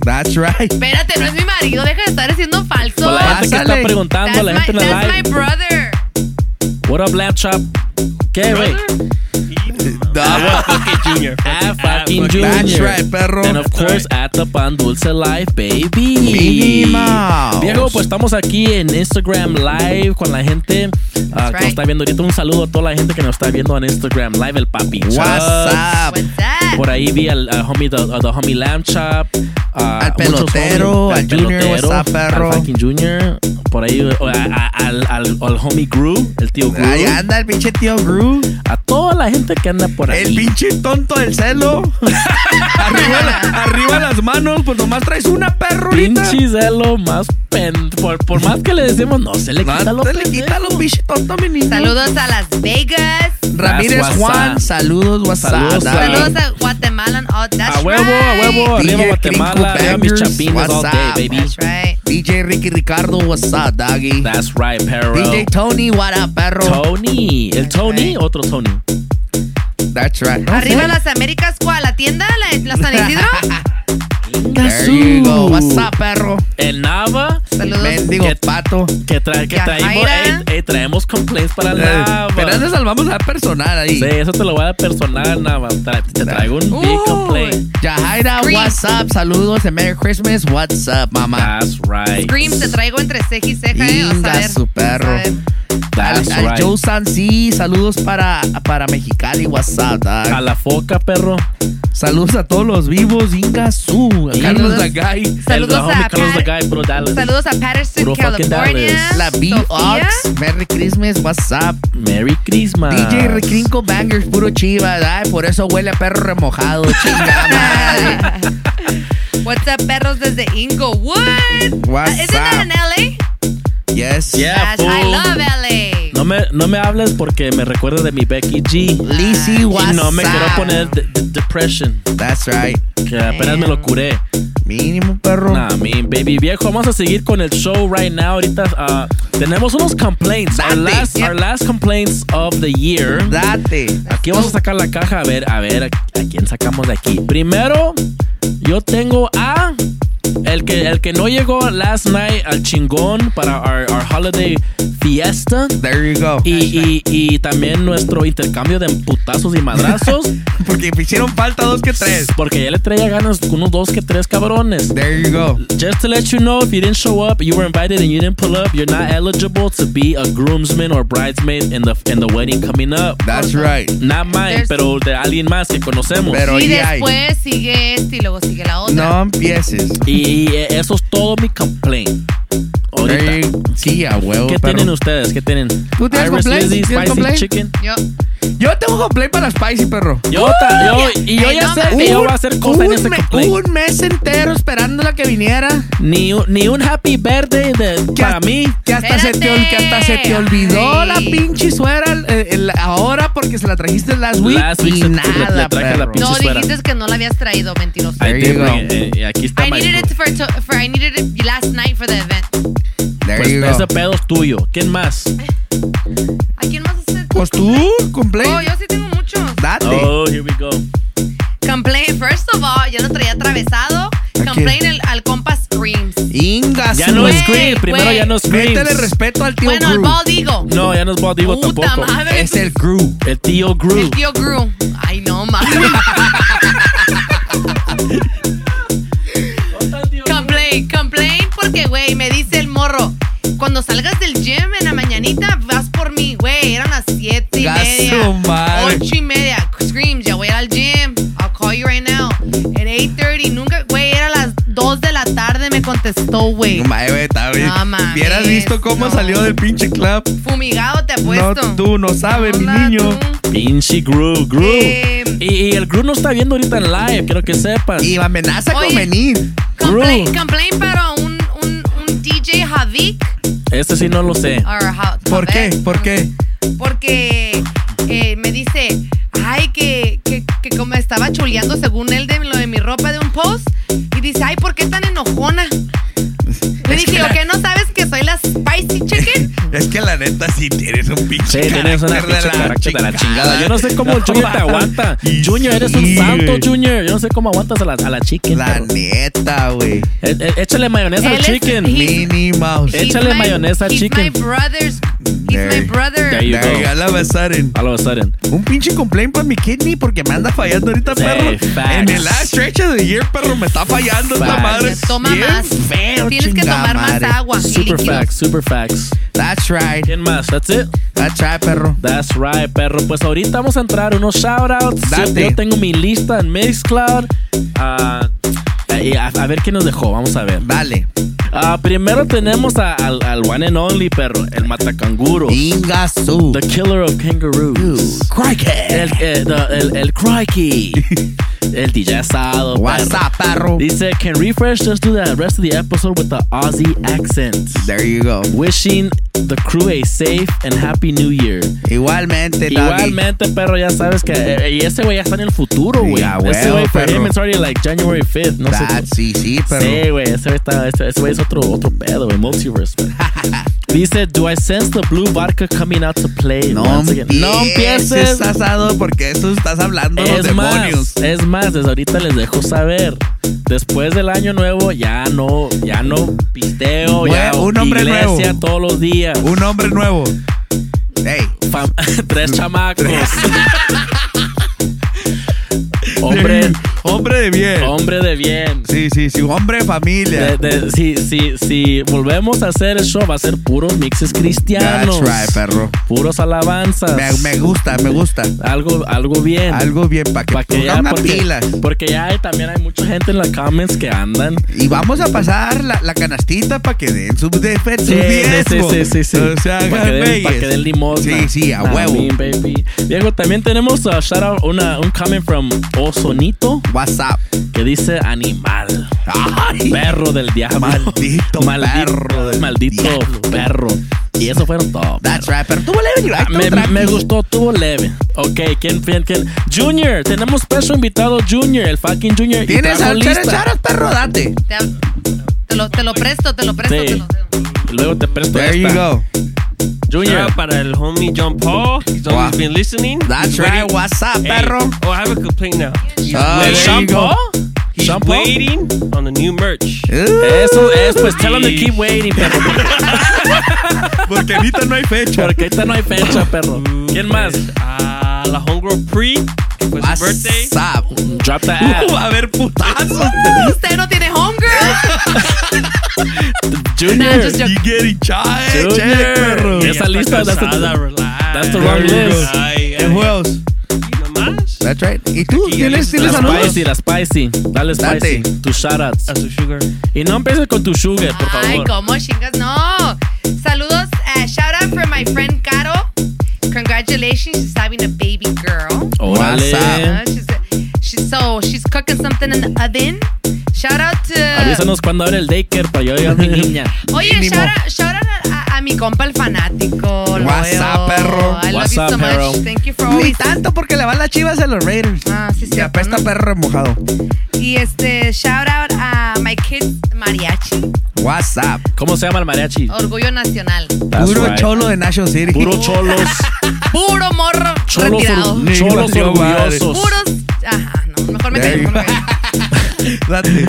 That's right. Espérate, no es mi marido, deja de estar haciendo falso. Por la gente que está preguntando, That's la my, gente en la that's my brother. What up, Laptop? ¿Qué, güey? Ah, Junior. At fucking Junior. That's right, perro. And of course, at the Pan Dulce Live, baby. Mouse. Viejo, pues estamos aquí en Instagram Live con la gente ah, que nos right. está viendo ahorita. Un saludo a toda la gente que nos está viendo en Instagram Live, el papi. What's up? What's that? Por ahí vi al, al homie, the, uh, the homie Lamb Chop. ah, Al pelotero, homies, al Junior, what's up, perro? Al fucking Junior. Por ahí uh, a- a- al, al, al homie Gru, el tío Gru. Ahí anda el pinche tío Gru. A toda la gente que anda por ahí. El pinche tonto del celo. arriba, la- arriba las manos, pues nomás traes una perro. Pinche celo más pen. Por, por más que le decimos, no se le quita lo No te le quita lo pinche tonto, mi niño. Saludos a Las Vegas. Ramírez That's Juan, what's up. saludos, WhatsApp. Saludos a- Saludos a Guatemala. Oh, that's A huevo, a right. huevo, arriba Guatemala, arriba mis chapines all day, baby. That's right. DJ Ricky Ricardo, what's up, doggy? That's right, perro. DJ Tony, what up, perro? Tony. El Tony, otro Tony. That's right. Arriba las Américas, ¿cuál? ¿La tienda? ¿La, la San Isidro? There you go. What's up, perro? El Nava. Saludos. Mendigo Que- pato. Que, trae, que traemos, ey, ey, traemos complaints para el Eh, Nava. Pero eso se lo vamos a dar personal ahí. Sí, eso te lo voy a dar personal, Nava. Tra- Te traigo un big Uy. complaint. Yajaira, Scream. what's up? Saludos and Merry Christmas. What's up, mamá? That's right. Scream, te traigo entre ceja y ceja, eh. Inga, su perro. Al. Joe Sansi, saludos para, para Mexicali, what's up, dog? A la foca, perro. Saludos a todos los vivos, Inga Su, Carlos Saludos. Dagay, Saludos el, a Carlos guy, puro Dallas. Saludos a Patterson, fucking California. Dallas. la B Sofía. Ox, Merry Christmas, what's up? Merry Christmas. DJ Recrinco Bangers, puro chiva, ay, por eso huele a perro remojado, chingada madre. What's up, perros desde Inglewood? What's Isn't that in LA? Yes. Yeah, Gosh, I love LA. No me, no me hables porque me recuerda de mi Becky G. Lizzy, Y what's no me quiero poner de- de- depression. That's right. Que apenas me lo curé. Mínimo perro. Nah, mi baby viejo. Vamos a seguir con el show right now. Ahorita ah, tenemos unos complaints. Our Date. last, Yep. our last complaints of the year. Date. Aquí vamos a sacar la caja. A ver, a ver, a, a quién sacamos de aquí. Primero, yo tengo a el que, el que no llegó last night al chingón para our, our holiday fiesta. There you go. Y, y, y también nuestro intercambio de putazos y madrazos. Porque me hicieron falta dos que tres. porque ya le traía ganas unos dos que tres cabrones. There you go. Just to let you know, if you didn't show up, you were invited and you didn't pull up, you're not eligible to be a groomsman or bridesmaid in the in the wedding coming up. That's right. Not mine, There's- pero de alguien más que conocemos. Pero y ya hay. después sigue este y luego sigue la otra. No empieces. y, y eso es todo mi complaint. Ahorita. Sí, a huevo, ¿Qué perro. tienen ustedes? ¿Qué tienen? ¿Tú tienes Iris Spicy? Chicken. Yo. Yo tengo complaint para Spicy, perro. Yo, ta- yo- y yo ya no sé que yo voy a hacer cosas en un, ese me- complaint. un mes entero esperándola que viniera. Ni, un- ni un happy birthday de, Que para hasta- mí. Que hasta, se te, ol- que hasta se te olvidó Ay. la pinche suera eh, el- ahora porque se la trajiste last week. Last week y se- le- nada, le traje la perro. pinche No, suera. dijiste que no la habías traído, mentiroso. There go. it, eh, y aquí está I my- needed it for, to- for I needed it last night for the event. There Pues you ese pedo es tuyo. ¿Quién más? ¿A quién más? Pues tú, complaint. Oh, yo sí tengo muchos. Date. Oh, here we go. Complain, first of all, yo lo traía atravesado. Complain el- al compa Screams. Inga, Ya no es Güey, Scream. Primero güey. ya no es Scream. Métele respeto al tío Bueno, al Gru. Bald Eagle. No, ya no es Bob Digo Puta tampoco. madre. Es el Gru. El tío El Gru. tío Gru. Ay, no, mames. complain, complain porque, güey, me dice el morro. Cuando salgas del gym en la mañanita, vas güey. Eran las siete y media. madre. Ocho y media. Screams, ya voy al gym. I'll call you right now. At 8.30, nunca, güey, era las 2 de la tarde. Me contestó, güey. No mames, está bien. No mames, Hubieras visto cómo no. salió del pinche club. Fumigado te No, apuesto. tú no sabes, mi Hola, niño. Pinche Gru, Gru. Eh, y, y el Gru no está viendo ahorita en live, quiero que sepan. Y amenaza Oye. con venir. complain, complain para un, un, un DJ Javik. Este sí no lo sé. ¿Por qué? ¿Por qué? Porque eh, me dice, ay, que, que, que como estaba chuleando según él de lo de mi ropa de un post. Y dice, ay, ¿por qué tan enojona? Le dije, que ¿o que no sabes que soy la spicy chicken? Es que la neta sí tienes un pinche Sí, tienes una carácter de la chingada. Yo no sé cómo el Junior te aguanta. Y Junior, eres un santo. Junior. Yo no sé cómo aguantas a la, a la chicken. La pero- neta, güey. Eh, eh, échale mayonesa al chicken. Minnie Mouse. Échale my- mayonesa al he's chicken. my brother's, he's There- my brother. There you go. all of a sudden. All of a sudden. Un pinche complaint para mi kidney porque me anda fallando ahorita, Sí, perro. facts. En el last stretch of the year, perro, me está fallando esta Facts. madre. Toma Bien más. feo, Tienes que tomar más agua. Super facts, super facts. That's right. ¿Quién más? That's it. That's right, perro. That's right, perro. Pues ahorita vamos a entrar unos shoutouts. Date. Yo tengo mi lista en Mixcloud. Y a, a ver qué nos dejó. Vamos a ver. Dale. Ah, primero tenemos a- al, al one and only, perro. El matacanguro. Ingasu. The killer of kangaroos. Crikey. El, eh, the- el, el crikey. el DJ asado. What's perro. up, perro? Dice, can Refresh just do the rest of the episode with the Aussie accent? There you go. Wishing the crew a safe and happy new year. Igualmente, doggy. Igualmente, perro, ya sabes que eh, y ese güey ya está en el futuro, güey. Ya, ese huevo, güey for him it's already like January 5th, no sé. Sí, sí, perro. Sí, güey, ese güey ese, ese es otro, otro pedo, güey, multiverse. Dice, do I sense the blue vodka coming out to play? No once again?" empieces, No empieces. asado, porque eso estás hablando de los Es más, demonios. es más, desde ahorita les dejo saber. Después del año nuevo ya no, ya no pisteo, ya Güey, un hombre iglesia nuevo. todos los días. Un hombre nuevo. Hey. Fam- tres chamacos. hombre, Hombre de bien. hombre de bien. Sí, sí, sí. Hombre de familia. De- de- si, si, si volvemos a hacer el show, va a ser puros mixes cristianos. That's right, perro. Puros alabanzas. Me, me gusta, me gusta. Algo, algo bien. Algo bien para que, Pa' que ya, porque, pilas. porque ya hay, también hay mucha gente en las comments que andan. Y vamos a pasar la, la canastita para que den su, de, su Sí, sí, sí, sí, sí. O sea, para que den, pa' que den limosna. Sí, sí, a huevo. mean, baby. Diego, también tenemos uh, shout out una, un comment from Osonito WhatsApp. que dice animal. Ay, Perro del diablo. Maldito perro del Maldito diablo. perro. Y eso fueron todo. That's right, pero tuvo leve Ah, me, me gustó, tuvo leve. Ok, ¿quién, quién, quién? Junior, tenemos special invitado Junior, el fucking Junior. y ¿Tienes al charas, perro? Date. Te, te lo, te lo presto, te lo presto. Sí. Te lo, Luego te presto There you esta. go. Junior. Shout out para el homie John Paul. He's Wow. always been listening. That's He's right. waiting- What's up, Hey, perro? Oh, I have a complaint now. He's, there you go. he's Sean Paul? waiting on the new merch. Eso es, pues tell him to keep waiting, perro. Porque ahorita no hay fecha. Porque ahorita no hay fecha, perro. ¿Quién más? Ah, la homegirl Pre. Fue su birthday. What's up? Drop the ad. Uh, a haber putazos. Usted no tiene homegirl. Junior. Nah, just. You getting child, Junior. check, perro. Esa lista, that's the- that's the wrong list. Ay, And who ay, else? That's right. ¿Y tú? ¿Tienes, ¿tienes La spicy, la spicy. Dale spicy. Date. Tus shoutouts. A su sugar. Y no empieces con tu sugar, por Ay, favor. cómo chingas. No. Saludos. Uh, shout out for my friend Caro. Congratulations. She's having a baby girl. Órale. Uh, she's, she's, so she's cooking something in the oven. Shout out to. Avísanos cuando abre el daycare para yo ir a mi niña. Oye, Mínimo. shout out, shout out a, a- a mi compa el fanático. lo What's veo. up, perro? I What's love you up, so perro? much. Thank you for Ni always. tanto porque le van las chivas a los Raiders. Ah, sí, Y sí. apesta perro remojado. Y este, shout out a my kids mariachi. What's up? ¿Cómo se llama el mariachi? Orgullo nacional. That's Puro right. cholo de National City. Puro cholos. Puro morro Cholos, retirado. or- Ni cholos orgullosos. Puros. Ajá, no, mejor me you. Date.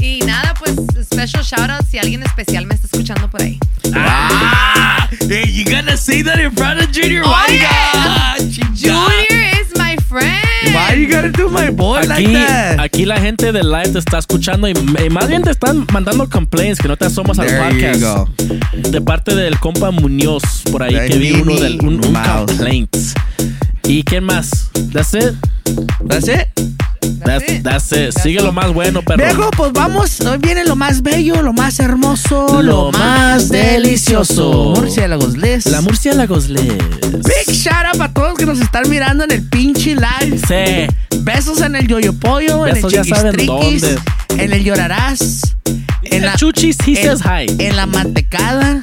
Y nada, pues, special shout out si alguien especial me está escuchando por ahí. Ah, hey, you gotta say that in front of Junior. Why Oye, you gotta- Junior is my friend. Why you gotta do my boy like Aquí, that? aquí la gente del live te está escuchando y, y más bien te están mandando complaints que no te asomas al There you podcast. go. De parte del compa Muñoz, por ahí que vi uno del un, un complaint. ¿Y quién más? That's it. That's it. That's, that's it. Sigue lo más bueno, perro. Viejo, pues vamos. Hoy viene lo más bello, lo más hermoso, Lo lo, más más delicioso. Murciélagos Les. La murciélagos les. Big shout out a todos que nos están mirando en el pinche live. Sí. Besos en el yoyo pollo, Besos en ya el saben chiquistriquis, dónde. en el llorarás, en la, Chuchis, he en, says hi. en la mantecada,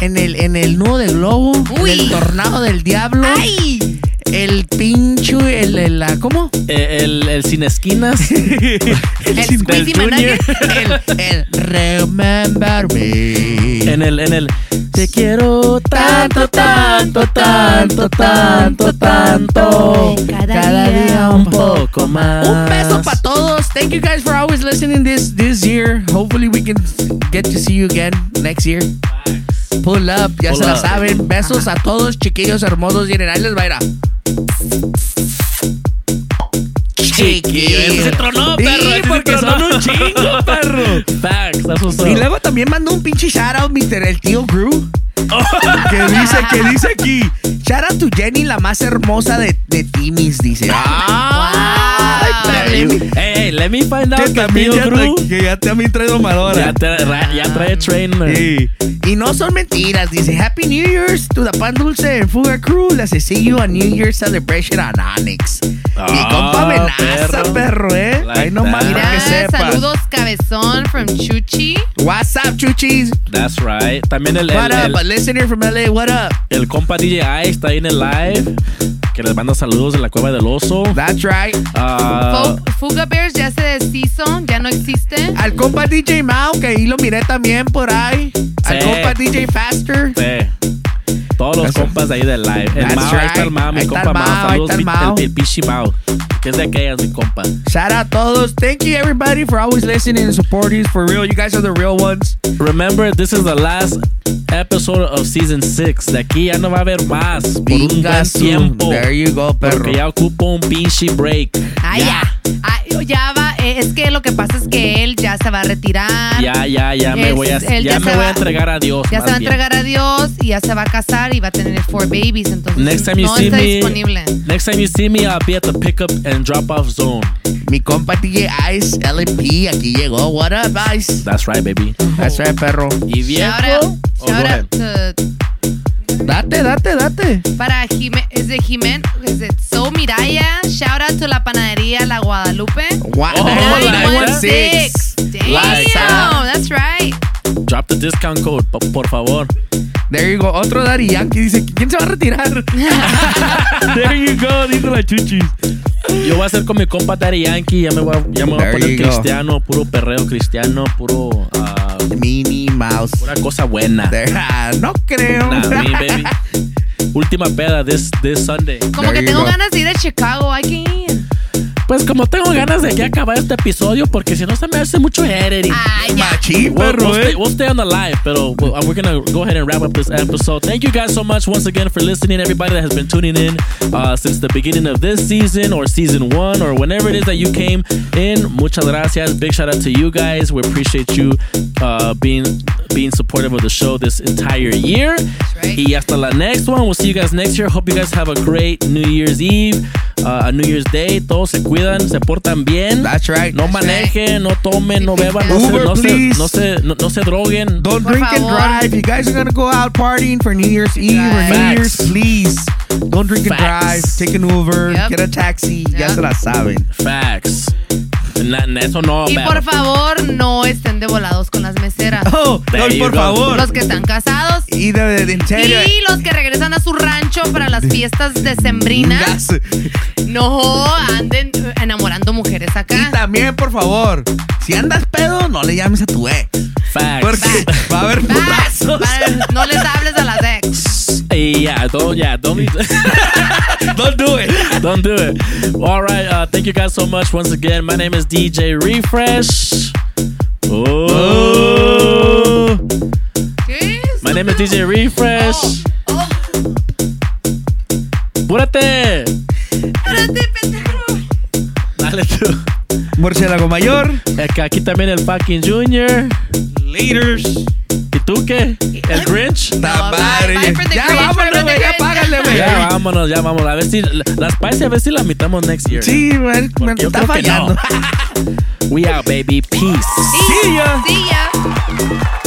en el, en el nudo de globo, Uy. en el tornado del diablo, ¡Ay! el pincho, el, el, la, ¿cómo? Eh, el, el sin esquinas. El del Junior. Manager. el, el remember me. En el, en el. Te quiero tanto, tanto, tanto, tanto, tanto. Cada día un poco más. Un beso para todos. Thank you guys for always listening this this year. Hopefully we can get to see you again next year. Pull up, ya Pull se la saben. Besos a todos, chiquillos hermosos. Miren, ahí les va a ir a. Chiquillo, se tronó, Sí, perro. se porque tronó. son un chingo, perro. Facts. Y luego también mandó un pinche shout out, Mr. El tío Gru. que dice, que dice aquí. Shout out to Jenny, la más hermosa de, de Timis, dice. Hey, perro. Hey, hey, let me find out Que tío ya, Gru tra- que ya también trae domadora. ya, te- ya trae trainer. Sí. Y no son mentiras. Dice Happy New Year's to the Pan Dulce and Fuga Crew. Les see you a New Year's celebration on Onyx. Mi Ah, compa amenaza, perro. perro, eh. Like Ahí nomás para que sepas. saludos, cabezón from Chuchi. What's up, chuchis? That's right. También el, What el, up? A el, listener from LA, what up? el compa DJ Ice está ahí en el live. Que les manda saludos de la cueva del oso. That's right. Fo- Fuga Bears ya se deshizo, ya no existe. Al compa DJ Mao, que ahí lo miré también por ahí. Al Sí. compa DJ Faster. sí. Todos los Eso. compas ahí del live. El That's Mao, ahí está el right. Mao, mi compa Mao. Saludos, el el, el Pichi Mao. Que es de aquellas, mi compa. Shout out todos. Thank you, everybody, for always listening and supporting. For real, you guys are the real ones. Remember, this is the last episode of season 6. De aquí ya no va a haber más por un buen tiempo. There you go, perro. Porque ya ocupo un pinche break. Ah, ya. Ah, ya va. eh, Es que lo que pasa es que él ya se va a retirar. Ya, ya, ya me Es- voy a, él ya ya me se voy a va- entregar a Dios. Ya se va a bien. entregar a Dios y ya se va a casar y va a tener four babies. Entonces Next time you no see está me, disponible. next time you see me, I'll be at the pickup and drop off zone. Mi compa DJ Ice, LP, aquí llegó. What up, Ice? That's right, baby. That's right, perro. Y viejo. Shout out, Oh, to- Date, date, date. para Jimé, es de Jimén, es de So Miraya. Shout out to la panadería La Guadalupe. What? Oh, like that? 916. Damn, Like that's right. Drop the discount code, po- por favor. There you go. Otro Daddy Yankee dice, ¿quién se va a retirar? There you go, dice la chuchis. Yo voy a hacer con mi compa Daddy Yankee. Ya me voy a, ya me voy a There poner go. cristiano, puro perreo cristiano, puro. ah, Minnie Mouse. pura cosa buena. There- ah, no creo. Nah, me, baby. Última peda this, this Sunday. Como There que tengo go. ganas de ir a Chicago. Hay que ir. Pues como tengo ganas de que acabar este episodio porque si no se me hace mucho editing. Ay, ya. Machín, We'll, perro, we'll, eh. stay, we'll stay on the live, pero we're we're gonna go ahead and wrap up this episode. Thank you guys so much once again for listening. Everybody that has been tuning in uh, since the beginning of this season or season one or whenever it is that you came in. Muchas gracias. Big shout out to you guys. We appreciate you uh, being being supportive of the show this entire year. right. Y hasta la next one. We'll see you guys next year. Hope you guys have a great New Year's Eve, uh, a New Year's Day. Todos se cuidan, se portan bien. That's right. No manejen, no tomen, no beban, no, se, no, se, no, se, no, no se droguen. Don't Por drink and drive. You guys are gonna go out partying for New Year's Eve or New Facts. Year's, please. Don't drink and drive. Take an Uber. Yep. Get a taxi. Ya Yep. se la saben. Facts. Na- na- eso no, Y por favor, no estén de volados con las meseras. Oh, no, por go. favor. Los que están casados Y de, de, en serio. y los que regresan a su rancho para las fiestas decembrinas. No anden enamorando mujeres Y acá. también, por favor, si andas pedo, no le llames a tu ex. Facts. Porque va a haber putazos. no les hables a las ex. Yeah, don't, yeah, don't, Don't do it. don't do it. All right, uh, thank you guys so much once again. My name is DJ Refresh. Oh. My name is DJ Refresh. Oh, ¡Púrate! espérate, pendejo. Dale tú. Murciélago mayor. Aquí también el fucking Junior. Leaders. ¿Y tú qué? ¿El Grinch? No, bye, bye for the ya Grinch, vámonos, güey, ya págale. Güey. Ya vámonos, ya vamos. A ver si las Spicy, a ver si la mitamos next year. Sí, güey, me Yo está creo que no. fallando. We out, baby. Peace. See ya. See ya.